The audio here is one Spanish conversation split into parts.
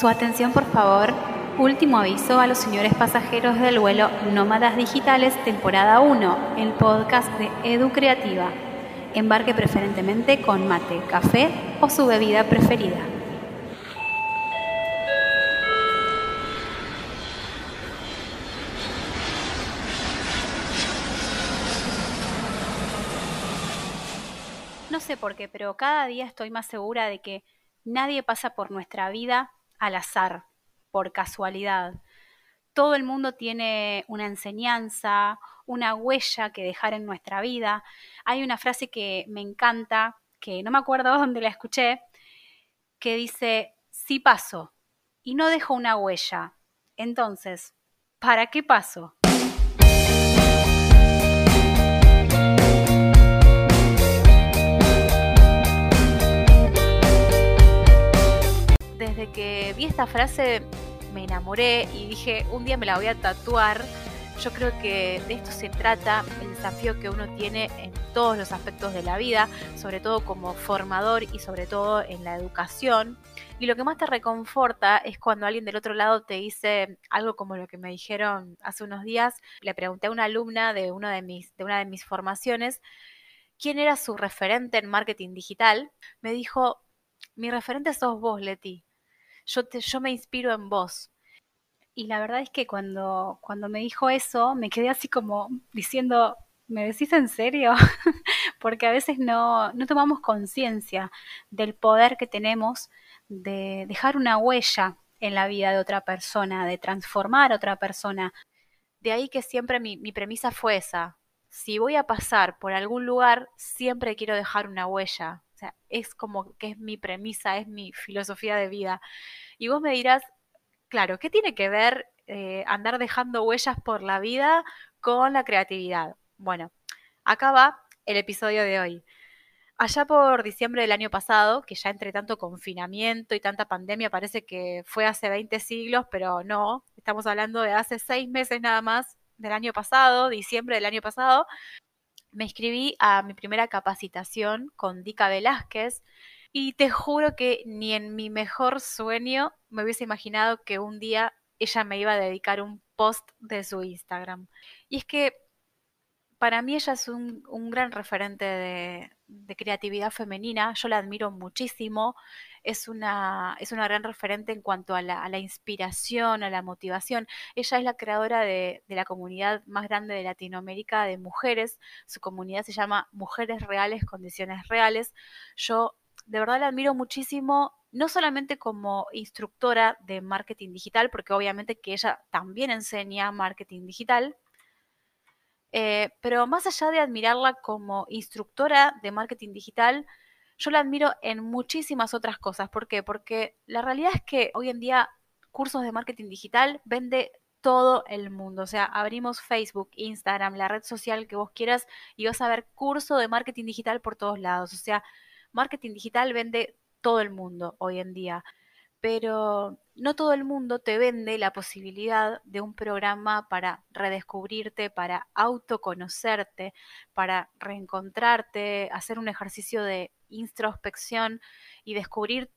Su atención, por favor. Último aviso a los señores pasajeros del vuelo Nómadas Digitales, temporada 1, el podcast de Edu Creativa. Embarque preferentemente con mate, café o su bebida preferida. No sé por qué, pero cada día estoy más segura de que nadie pasa por nuestra vida al azar, por casualidad. Todo el mundo tiene una enseñanza, una huella que dejar en nuestra vida. Hay una frase que me encanta, que no me acuerdo dónde la escuché, que dice, sí paso y no dejo una huella. Entonces, ¿para qué paso? Desde que vi esta frase me enamoré y dije, un día me la voy a tatuar. Yo creo que de esto se trata el desafío que uno tiene en todos los aspectos de la vida, sobre todo como formador y sobre todo en la educación. Y lo que más te reconforta es cuando alguien del otro lado te dice algo como lo que me dijeron hace unos días. Le pregunté a una alumna de, uno de, mis, de una de mis formaciones quién era su referente en marketing digital. Me dijo, mi referente sos vos, Leti. Yo, te, yo me inspiro en vos. Y la verdad es que cuando, cuando me dijo eso, me quedé así como diciendo, ¿me decís en serio? Porque a veces no, no tomamos conciencia del poder que tenemos de dejar una huella en la vida de otra persona, de transformar a otra persona. De ahí que siempre mi, mi premisa fue esa. Si voy a pasar por algún lugar, siempre quiero dejar una huella. Sea, es como que es mi premisa, es mi filosofía de vida. Y vos me dirás, claro, ¿qué tiene que ver eh, andar dejando huellas por la vida con la creatividad? Bueno, acá va el episodio de hoy. Allá por diciembre del año pasado, que ya entre tanto confinamiento y tanta pandemia parece que fue hace 20 siglos, pero no, estamos hablando de hace seis meses nada más del año pasado, diciembre del año pasado, me inscribí a mi primera capacitación con Dica Velázquez y te juro que ni en mi mejor sueño me hubiese imaginado que un día ella me iba a dedicar un post de su Instagram. Y es que para mí ella es un, gran referente de, creatividad femenina, yo la admiro muchísimo, es una, es una gran referente en cuanto a la, a la inspiración, a la motivación. Ella es la creadora de, de, la comunidad más grande de Latinoamérica de mujeres, su comunidad se llama Mujeres Reales, Condiciones Reales. Yo de verdad la admiro muchísimo, no solamente como instructora de marketing digital, porque obviamente que ella también enseña marketing digital, eh, pero más allá de admirarla como instructora de marketing digital, yo la admiro en muchísimas otras cosas. ¿Por qué? Porque la realidad es que hoy en día cursos de marketing digital vende todo el mundo. O sea, abrimos Facebook, Instagram, la red social que vos quieras y vas a ver curso de marketing digital por todos lados. O sea, marketing digital vende todo el mundo hoy en día pero no todo el mundo te vende la posibilidad de un programa para redescubrirte, para autoconocerte, para reencontrarte, hacer un ejercicio de introspección y descubrir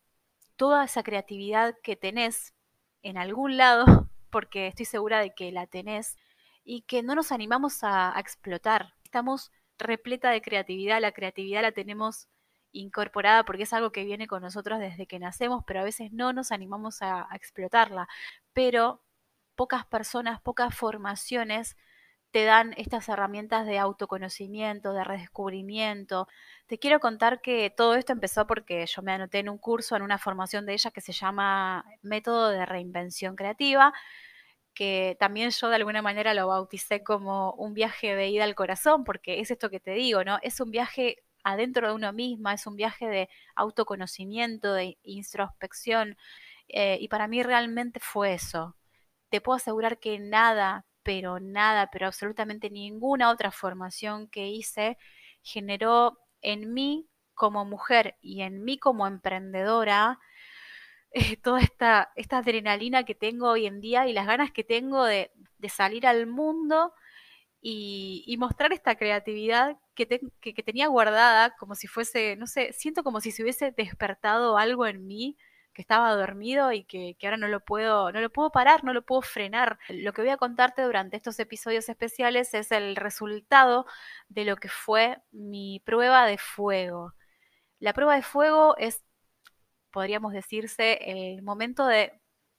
toda esa creatividad que tenés en algún lado, porque estoy segura de que la tenés, y que no nos animamos a, explotar. Estamos repleta de creatividad, la creatividad la tenemos incorporada porque es algo que viene con nosotros desde que nacemos, pero a veces no nos animamos a, explotarla. Pero pocas personas, pocas formaciones te dan estas herramientas de autoconocimiento, de redescubrimiento. Te quiero contar que todo esto empezó porque yo me anoté en un curso, en una formación de ella que se llama Método de Reinvención Creativa, que también yo de alguna manera lo bauticé como un viaje de ida al corazón, porque es esto que te digo, ¿no? Es un viaje adentro de uno misma, es un viaje de autoconocimiento, de introspección, eh, y para mí realmente fue eso. Te puedo asegurar que nada, pero nada, pero absolutamente ninguna otra formación que hice generó en mí como mujer y en mí como emprendedora eh, toda esta, esta adrenalina que tengo hoy en día y las ganas que tengo de, de salir al mundo y, y, mostrar esta creatividad que, te, que, que, tenía guardada como si fuese, no sé, siento como si se hubiese despertado algo en mí que estaba dormido y que, que, ahora no lo puedo, no lo puedo parar, no lo puedo frenar. Lo que voy a contarte durante estos episodios especiales es el resultado de lo que fue mi prueba de fuego. La prueba de fuego es, podríamos decirse, el momento de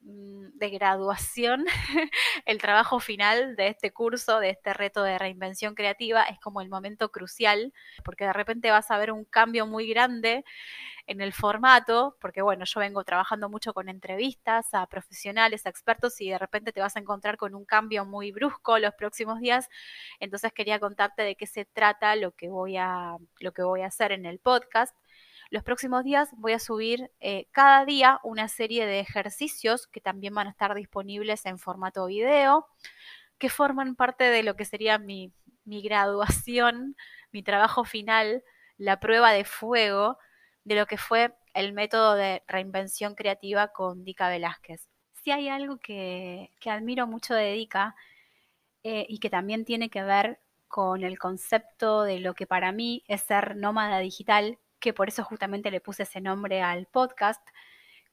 de graduación, el trabajo final de este curso, de este reto de reinvención creativa, es como el momento crucial, porque de repente vas a ver un cambio muy grande en el formato, porque bueno, yo vengo trabajando mucho con entrevistas a profesionales, a expertos, y de repente te vas a encontrar con un cambio muy brusco los próximos días. Entonces quería contarte de qué se trata lo que voy a, lo que voy a hacer en el podcast. Los próximos días voy a subir eh, cada día una serie de ejercicios que también van a estar disponibles en formato video, que forman parte de lo que sería mi, graduación, mi trabajo final, la prueba de fuego de lo que fue el método de reinvención creativa con Dica Velázquez. Si hay algo que, admiro mucho de Dica eh, y que también tiene que ver con el concepto de lo que para mí es ser nómada digital que por eso justamente le puse ese nombre al podcast,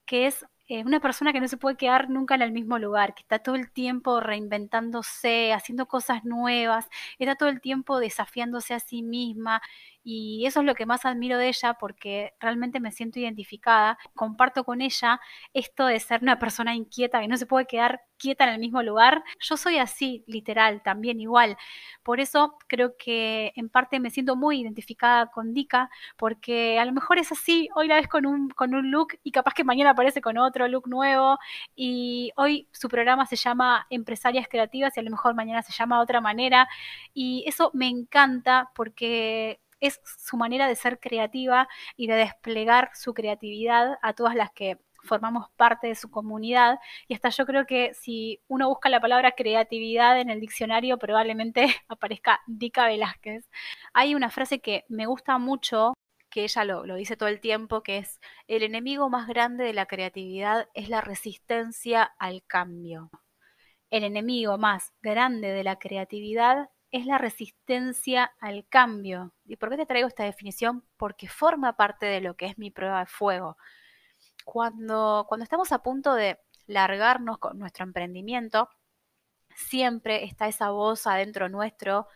que es eh, una persona que no se puede quedar nunca en el mismo lugar, que está todo el tiempo reinventándose, haciendo cosas nuevas, está todo el tiempo desafiándose a sí misma y eso es lo que más admiro de ella porque realmente me siento identificada, comparto con ella esto de ser una persona inquieta que no se puede quedar quieta en el mismo lugar. Yo soy así, literal, también igual. Por eso creo que en parte me siento muy identificada con Dika, porque a lo mejor es así, hoy la ves con un, con un look y capaz que mañana aparece con otro look nuevo y hoy su programa se llama Empresarias Creativas y a lo mejor mañana se llama de otra manera y eso me encanta porque es su manera de ser creativa y de desplegar su creatividad a todas las que formamos parte de su comunidad y hasta yo creo que si uno busca la palabra creatividad en el diccionario probablemente aparezca Dica Velázquez. Hay una frase que me gusta mucho que ella lo, lo, dice todo el tiempo, que es el enemigo más grande de la creatividad es la resistencia al cambio. El enemigo más grande de la creatividad es la resistencia al cambio. ¿Y por qué te traigo esta definición? Porque forma parte de lo que es mi prueba de fuego. Cuando, cuando estamos a punto de largarnos con nuestro emprendimiento, siempre está esa voz adentro nuestro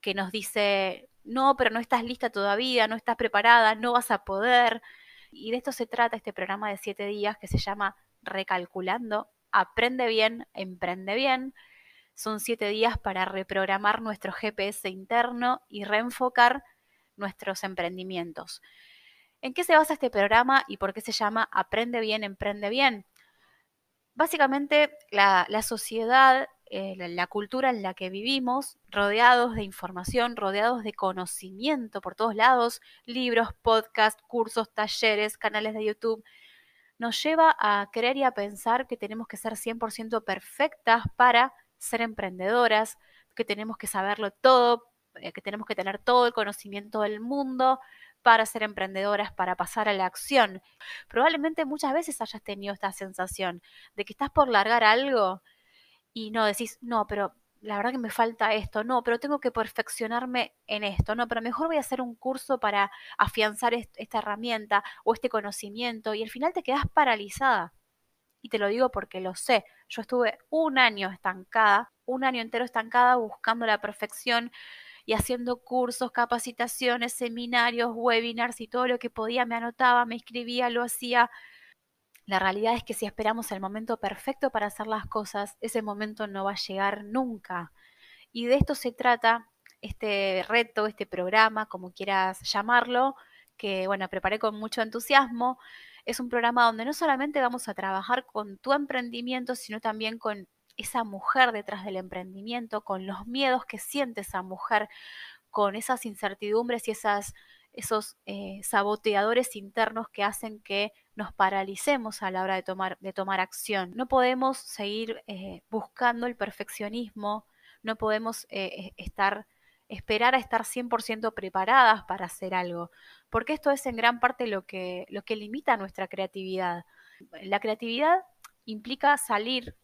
que nos dice, no, pero no estás lista todavía, no estás preparada, no vas a poder. Y de esto se trata este programa de siete días que se llama Recalculando. Aprende bien, emprende bien son siete días para reprogramar nuestro GPS interno y reenfocar nuestros emprendimientos. ¿En qué se basa este programa y por qué se llama Aprende bien, emprende bien? Básicamente, la, sociedad, eh, la, cultura en la que vivimos, rodeados de información, rodeados de conocimiento por todos lados, libros, podcasts, cursos, talleres, canales de YouTube, nos lleva a creer y a pensar que tenemos que ser 100% perfectas para ser emprendedoras, que tenemos que saberlo todo, eh, que tenemos que tener todo el conocimiento del mundo para ser emprendedoras, para pasar a la acción. Probablemente muchas veces hayas tenido esta sensación de que estás por largar algo y no decís, no, pero la verdad que me falta esto, no, pero tengo que perfeccionarme en esto, no, pero mejor voy a hacer un curso para afianzar esta herramienta o este conocimiento y al final te quedas paralizada y te lo digo porque lo sé. Yo estuve un año estancada, un año entero estancada buscando la perfección y haciendo cursos, capacitaciones, seminarios, webinars y todo lo que podía me anotaba, me escribía, lo hacía. La realidad es que si esperamos el momento perfecto para hacer las cosas, ese momento no va a llegar nunca. Y de esto se trata este reto, este programa, como quieras llamarlo, que bueno, preparé con mucho entusiasmo es un programa donde no solamente vamos a trabajar con tu emprendimiento, sino también con esa mujer detrás del emprendimiento, con los miedos que siente esa mujer, con esas incertidumbres y esas, esos eh, saboteadores internos que hacen que nos paralicemos a la hora de tomar, de tomar acción. No podemos seguir eh, buscando el perfeccionismo, no podemos eh, estar esperar a estar 100% preparadas para hacer algo, porque esto es en gran parte lo que, lo que limita nuestra creatividad. La creatividad implica salir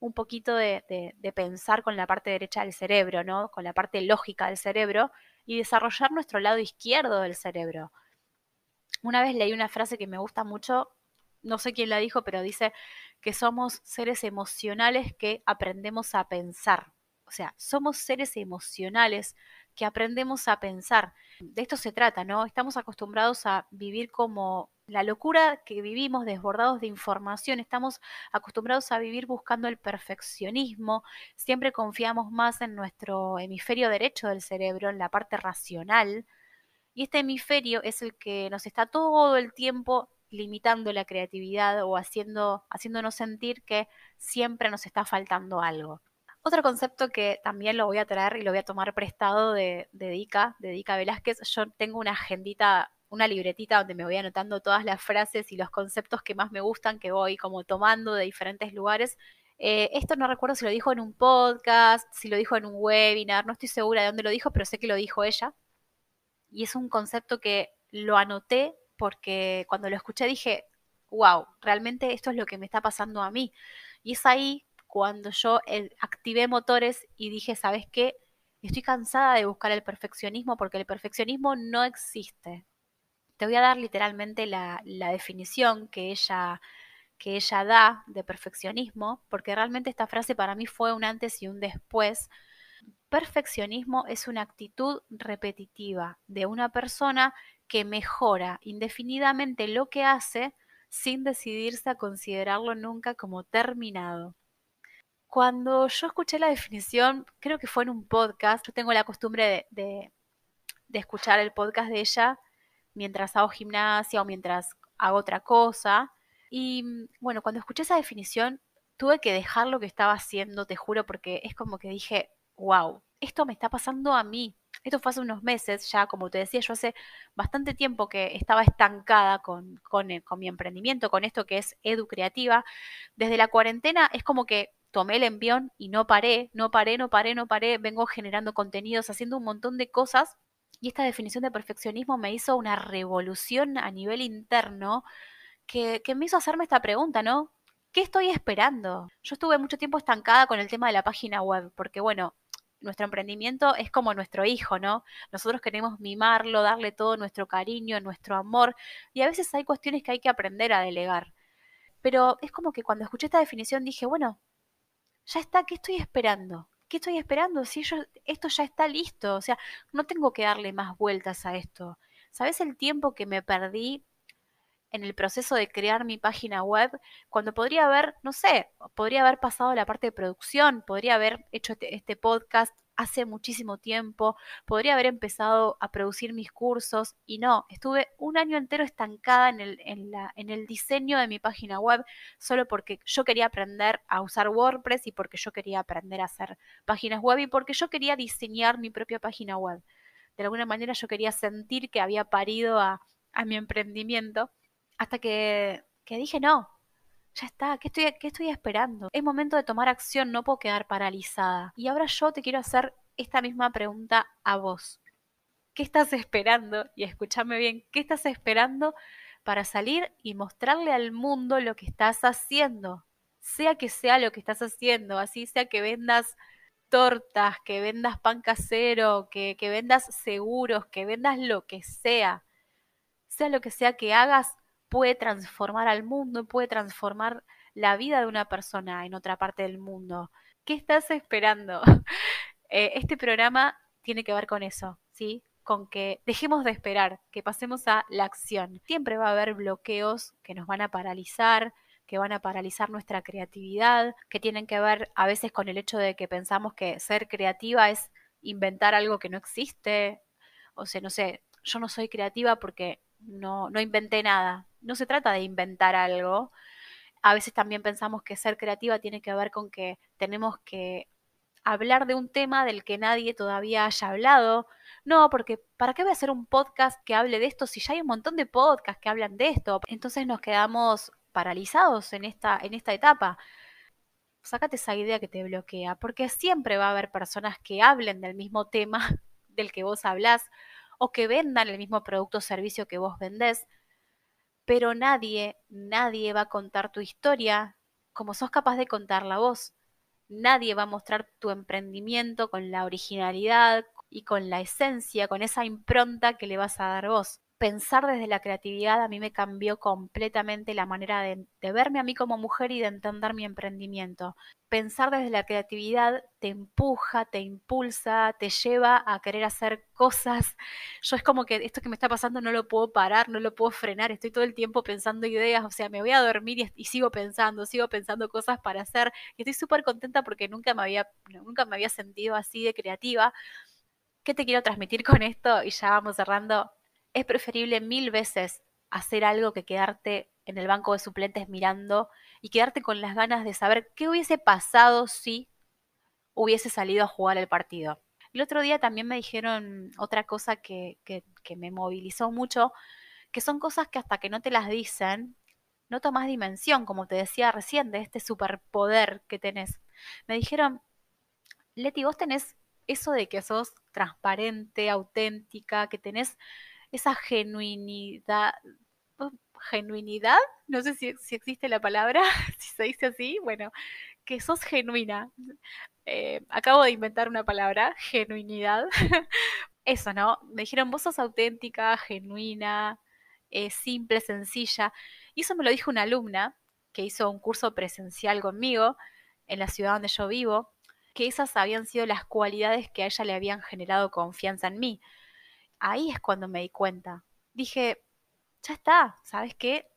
un poquito de, de, pensar con la parte derecha del cerebro, ¿no? Con la parte lógica del cerebro y desarrollar nuestro lado izquierdo del cerebro. Una vez leí una frase que me gusta mucho no sé quién la dijo, pero dice que somos seres emocionales que aprendemos a pensar. O sea, somos seres emocionales que aprendemos a pensar. De esto se trata, ¿no? Estamos acostumbrados a vivir como la locura que vivimos desbordados de información, estamos acostumbrados a vivir buscando el perfeccionismo, siempre confiamos más en nuestro hemisferio derecho del cerebro, en la parte racional, y este hemisferio es el que nos está todo el tiempo limitando la creatividad o haciendo, haciéndonos sentir que siempre nos está faltando algo. Otro concepto que también lo voy a traer y lo voy a tomar prestado de, de Dica, de Dica Velázquez, yo tengo una agendita, una libretita donde me voy anotando todas las frases y los conceptos que más me gustan, que voy como tomando de diferentes lugares. Eh, esto no recuerdo si lo dijo en un podcast, si lo dijo en un webinar, no estoy segura de dónde lo dijo, pero sé que lo dijo ella. Y es un concepto que lo anoté porque cuando lo escuché dije, wow, realmente esto es lo que me está pasando a mí. Y es ahí cuando yo eh, activé motores y dije, ¿sabes qué? Estoy cansada de buscar el perfeccionismo porque el perfeccionismo no existe. Te voy a dar literalmente la, la definición que ella, que ella da de perfeccionismo, porque realmente esta frase para mí fue un antes y un después. Perfeccionismo es una actitud repetitiva de una persona que mejora indefinidamente lo que hace sin decidirse a considerarlo nunca como terminado. Cuando yo escuché la definición, creo que fue en un podcast, yo tengo la costumbre de, escuchar el podcast de ella mientras hago gimnasia o mientras hago otra cosa. Y bueno, cuando escuché esa definición, tuve que dejar lo que estaba haciendo, te juro, porque es como que dije, wow, esto me está pasando a mí. Esto fue hace unos meses, ya como te decía, yo hace bastante tiempo que estaba estancada con, eh, mi emprendimiento, con esto que es Edu Creativa. Desde la cuarentena es como que tomé el envión y no paré, no paré, no paré, no paré, vengo generando contenidos, haciendo un montón de cosas y esta definición de perfeccionismo me hizo una revolución a nivel interno que, que me hizo hacerme esta pregunta, ¿no? ¿Qué estoy esperando? Yo estuve mucho tiempo estancada con el tema de la página web, porque bueno, nuestro emprendimiento es como nuestro hijo, ¿no? Nosotros queremos mimarlo, darle todo nuestro cariño, nuestro amor, y a veces hay cuestiones que hay que aprender a delegar. Pero es como que cuando escuché esta definición dije, bueno, ya está, ¿qué estoy esperando? ¿Qué estoy esperando? Si esto ya está listo, o sea, no tengo que darle más vueltas a esto. ¿Sabes el tiempo que me perdí en el proceso de crear mi página web, cuando podría haber, no sé, podría haber pasado la parte de producción, podría haber hecho este, este, podcast hace muchísimo tiempo, podría haber empezado a producir mis cursos y no, estuve un año entero estancada en el, diseño de mi página web solo porque yo quería aprender a usar WordPress y porque yo quería aprender a hacer páginas web y porque yo quería diseñar mi propia página web. De alguna manera yo quería sentir que había parido a, a mi emprendimiento hasta que, dije, no, ya está, ¿qué estoy, ¿qué estoy esperando? Es momento de tomar acción, no puedo quedar paralizada. Y ahora yo te quiero hacer esta misma pregunta a vos. ¿Qué estás esperando? Y escúchame bien, ¿qué estás esperando para salir y mostrarle al mundo lo que estás haciendo? Sea que sea lo que estás haciendo, así sea que vendas tortas, que vendas pan casero, que, que vendas seguros, que vendas lo que sea. Sea lo que sea que hagas, puede transformar al mundo, puede transformar la vida de una persona en otra parte del mundo. ¿Qué estás esperando? Eh, este programa tiene que ver con eso, ¿sí? Con que dejemos de esperar, que pasemos a la acción. Siempre va a haber bloqueos que nos van a paralizar, que van a paralizar nuestra creatividad, que tienen que ver a veces con el hecho de que pensamos que ser creativa es inventar algo que no existe. O sea, no sé, yo no soy creativa porque no, no inventé nada, no se trata de inventar algo. A veces también pensamos que ser creativa tiene que ver con que tenemos que hablar de un tema del que nadie todavía haya hablado. No, porque ¿para qué voy a hacer un podcast que hable de esto si ya hay un montón de podcasts que hablan de esto? Entonces nos quedamos paralizados en esta, en esta etapa. Sácate esa idea que te bloquea, porque siempre va a haber personas que hablen del mismo tema del que vos hablás o que vendan el mismo producto o servicio que vos vendés pero nadie, nadie va a contar tu historia como sos capaz de contarla vos. Nadie va a mostrar tu emprendimiento con la originalidad y con la esencia, con esa impronta que le vas a dar vos. Pensar desde la creatividad a mí me cambió completamente la manera de, verme a mí como mujer y de entender mi emprendimiento. Pensar desde la creatividad te empuja, te impulsa, te lleva a querer hacer cosas. Yo es como que esto que me está pasando no lo puedo parar, no lo puedo frenar, estoy todo el tiempo pensando ideas, o sea, me voy a dormir y, y sigo pensando, sigo pensando cosas para hacer y estoy súper contenta porque nunca me, había, nunca me había sentido así de creativa. ¿Qué te quiero transmitir con esto? Y ya vamos cerrando es preferible mil veces hacer algo que quedarte en el banco de suplentes mirando y quedarte con las ganas de saber qué hubiese pasado si hubiese salido a jugar el partido. El otro día también me dijeron otra cosa que, que, me movilizó mucho, que son cosas que hasta que no te las dicen, no tomas dimensión, como te decía recién, de este superpoder que tenés. Me dijeron, Leti, vos tenés eso de que sos transparente, auténtica, que tenés esa genuinidad, oh, genuinidad, no sé si, existe la palabra, si se dice así, bueno, que sos genuina. Eh, acabo de inventar una palabra, genuinidad. Eso, ¿no? Me dijeron, vos sos auténtica, genuina, eh, simple, sencilla. Y eso me lo dijo una alumna que hizo un curso presencial conmigo en la ciudad donde yo vivo, que esas habían sido las cualidades que a ella le habían generado confianza en mí ahí es cuando me di cuenta. Dije, ya está, ¿sabes qué?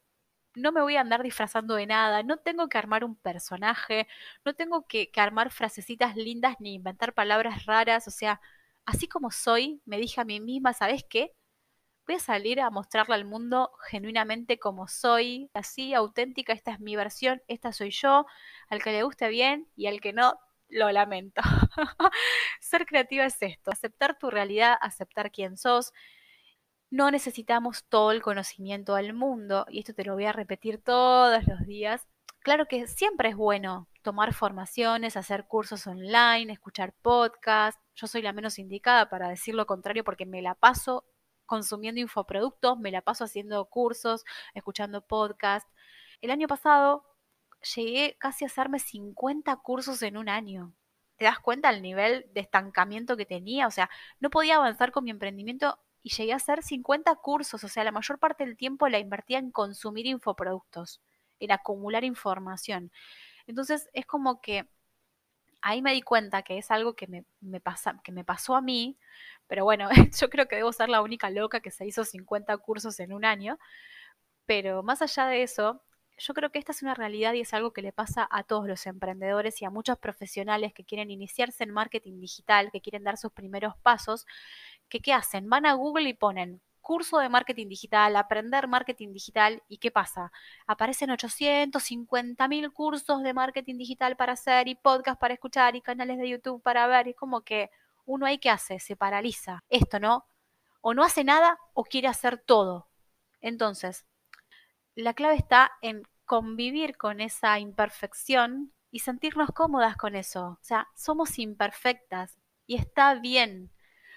No me voy a andar disfrazando de nada, no tengo que armar un personaje, no tengo que, armar frasecitas lindas ni inventar palabras raras, o sea, así como soy, me dije a mí misma, ¿sabes qué? Voy a salir a mostrarle al mundo genuinamente como soy, así, auténtica, esta es mi versión, esta soy yo, al que le guste bien y al que no, lo lamento. Ser creativa es esto, aceptar tu realidad, aceptar quién sos. No necesitamos todo el conocimiento del mundo, y esto te lo voy a repetir todos los días. Claro que siempre es bueno tomar formaciones, hacer cursos online, escuchar podcasts. Yo soy la menos indicada para decir lo contrario porque me la paso consumiendo infoproductos, me la paso haciendo cursos, escuchando podcasts. El año pasado llegué casi a hacerme 50 cursos en un año. ¿Te das cuenta el nivel de estancamiento que tenía? O sea, no podía avanzar con mi emprendimiento y llegué a hacer 50 cursos. O sea, la mayor parte del tiempo la invertía en consumir infoproductos, en acumular información. Entonces es como que ahí me di cuenta que es algo que me, pasa, que me pasó a mí, pero bueno, yo creo que debo ser la única loca que se hizo 50 cursos en un año. Pero más allá de eso, yo creo que esta es una realidad y es algo que le pasa a todos los emprendedores y a muchos profesionales que quieren iniciarse en marketing digital, que quieren dar sus primeros pasos, que ¿qué hacen? Van a Google y ponen curso de marketing digital, aprender marketing digital y ¿qué pasa? Aparecen 850 mil cursos de marketing digital para hacer y podcast para escuchar y canales de YouTube para ver. Es como que uno ahí que hace, se paraliza. Esto, ¿no? O no hace nada o quiere hacer todo. Entonces, la clave está en convivir con esa imperfección y sentirnos cómodas con eso. O sea, somos imperfectas y está bien.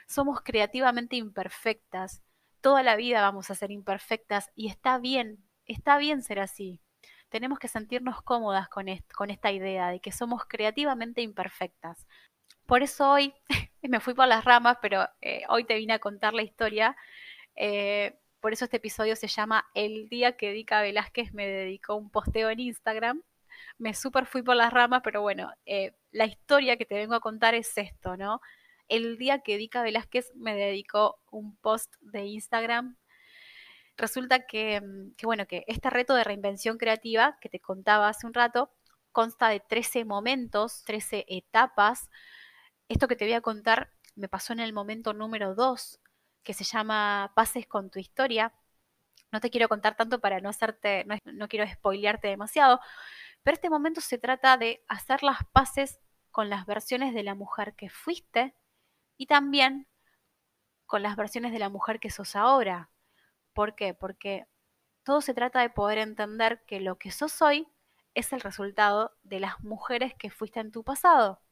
Somos creativamente imperfectas. Toda la vida vamos a ser imperfectas y está bien. Está bien ser así. Tenemos que sentirnos cómodas con, con esta idea de que somos creativamente imperfectas. Por eso hoy me fui por las ramas, pero eh, hoy te vine a contar la historia. Eh, por eso este episodio se llama El día que Dica Velázquez me dedicó un posteo en Instagram. Me súper fui por las ramas, pero bueno, eh, la historia que te vengo a contar es esto, ¿no? El día que Dica Velázquez me dedicó un post de Instagram resulta que, mm, que, bueno, que este reto de reinvención creativa que te contaba hace un rato consta de 13 momentos, 13 etapas. Esto que te voy a contar me pasó en el momento número 2 que se llama Pases con tu historia. No te quiero contar tanto para no hacerte, no, quiero spoilearte demasiado, pero este momento se trata de hacer las paces con las versiones de la mujer que fuiste y también con las versiones de la mujer que sos ahora. ¿Por qué? Porque todo se trata de poder entender que lo que sos hoy es el resultado de las mujeres que fuiste en tu pasado.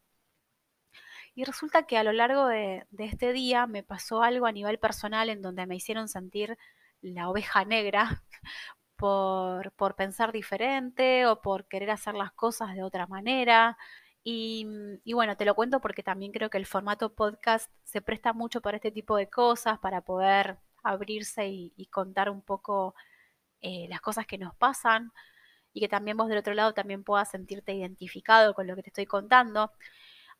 Y resulta que a lo largo de, este día me pasó algo a nivel personal en donde me hicieron sentir la oveja negra por, pensar diferente o por querer hacer las cosas de otra manera. Y, y, bueno, te lo cuento porque también creo que el formato podcast se presta mucho para este tipo de cosas, para poder abrirse y, contar un poco eh, las cosas que nos pasan y que también vos del otro lado también puedas sentirte identificado con lo que te estoy contando.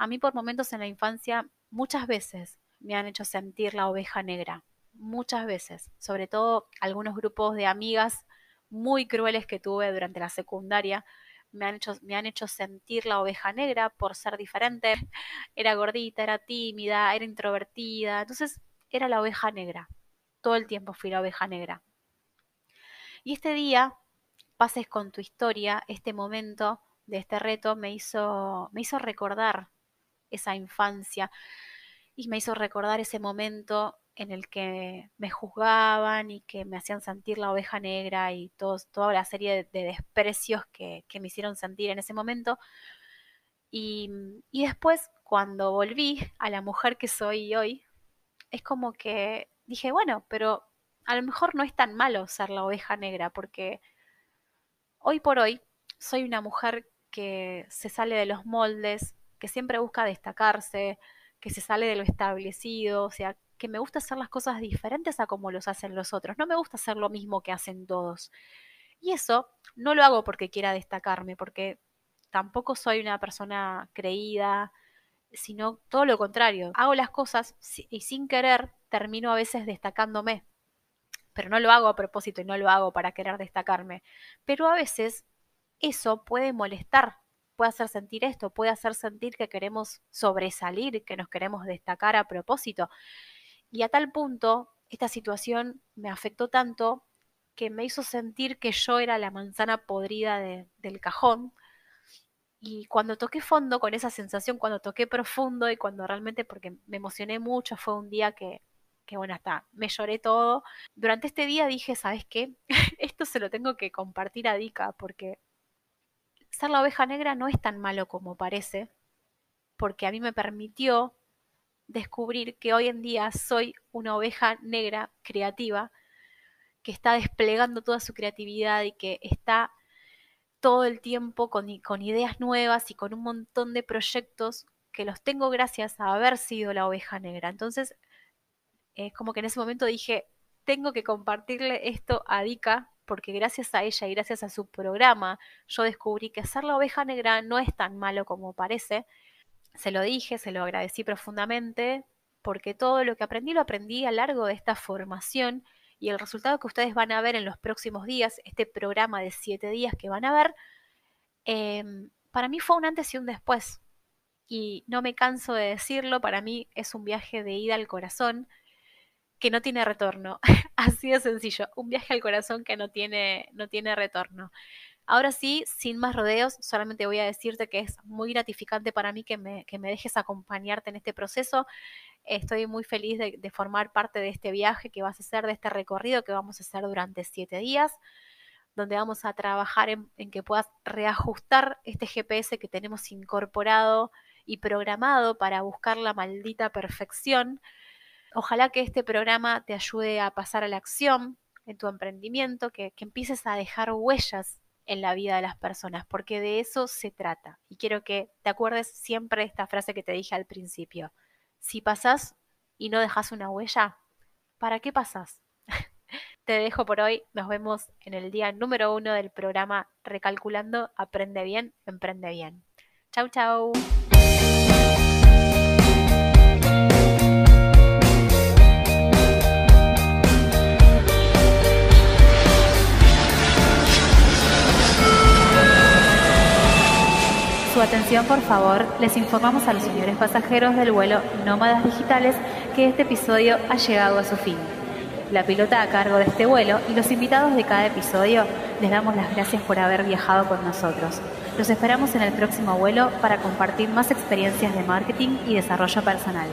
A mí por momentos en la infancia muchas veces me han hecho sentir la oveja negra, muchas veces, sobre todo algunos grupos de amigas muy crueles que tuve durante la secundaria, me han hecho, me han hecho sentir la oveja negra por ser diferente. Era gordita, era tímida, era introvertida. Entonces era la oveja negra. Todo el tiempo fui la oveja negra. Y este día, pases con tu historia, este momento de este reto me hizo, me hizo recordar esa infancia y me hizo recordar ese momento en el que me juzgaban y que me hacían sentir la oveja negra y toda la serie de, desprecios que, me hicieron sentir en ese momento. Y, y después, cuando volví a la mujer que soy hoy, es como que dije, bueno, pero a lo mejor no es tan malo ser la oveja negra, porque hoy por hoy soy una mujer que se sale de los moldes, que siempre busca destacarse, que se sale de lo establecido, o sea, que me gusta hacer las cosas diferentes a como los hacen los otros. No me gusta hacer lo mismo que hacen todos. Y eso no lo hago porque quiera destacarme, porque tampoco soy una persona creída, sino todo lo contrario. Hago las cosas y sin querer termino a veces destacándome. Pero no lo hago a propósito y no lo hago para querer destacarme. Pero a veces eso puede molestar, puede hacer sentir esto, puede hacer sentir que queremos sobresalir, que nos queremos destacar a propósito. Y a tal punto, esta situación me afectó tanto que me hizo sentir que yo era la manzana podrida del cajón. Y cuando toqué fondo con esa sensación, cuando toqué profundo y cuando realmente, porque me emocioné mucho, fue un día que, que bueno, hasta me lloré todo. Durante este día dije, ¿sabes qué? Esto se lo tengo que compartir a Dika porque ser la oveja negra no es tan malo como parece, porque a mí me permitió descubrir que hoy en día soy una oveja negra creativa que está desplegando toda su creatividad y que está todo el tiempo con, ideas nuevas y con un montón de proyectos que los tengo gracias a haber sido la oveja negra. Entonces, es como que en ese momento dije, tengo que compartirle esto a Dika porque gracias a ella y gracias a su programa yo descubrí que ser la oveja negra no es tan malo como parece se lo dije, se lo agradecí profundamente, porque todo lo que aprendí lo aprendí a lo largo de esta formación y el resultado que ustedes van a ver en los próximos días, este programa de siete días que van a ver, em, para mí fue un antes y un después. Y no me canso de decirlo, para mí es un viaje de ida al corazón que no tiene retorno. Así de sencillo, un viaje al corazón que no tiene, no tiene retorno. Ahora sí, sin más rodeos, solamente voy a decirte que es muy gratificante para mí que me, dejes acompañarte en este proceso. Estoy muy feliz de, formar parte de este viaje que vas a hacer, de este recorrido que vamos a hacer durante siete días, donde vamos a trabajar en, en que puedas reajustar este GPS que tenemos incorporado y programado para buscar la maldita perfección. Ojalá que este programa te ayude a pasar a la acción en tu emprendimiento, que, empieces a dejar huellas en la vida de las personas, porque de eso se trata. Y quiero que te acuerdes siempre de esta frase que te dije al principio. Si pasas y no dejas una huella, ¿para qué pasas? te dejo por hoy. Nos vemos en el día número uno del programa Recalculando, Aprende Bien, Emprende Bien. Chau, chau. Atención, por favor, les informamos a los señores pasajeros del vuelo Nómadas Digitales que este episodio ha llegado a su fin. La pilota a cargo de este vuelo y los invitados de cada episodio les damos las gracias por haber viajado con nosotros. Los esperamos en el próximo vuelo para compartir más experiencias de marketing y desarrollo personal.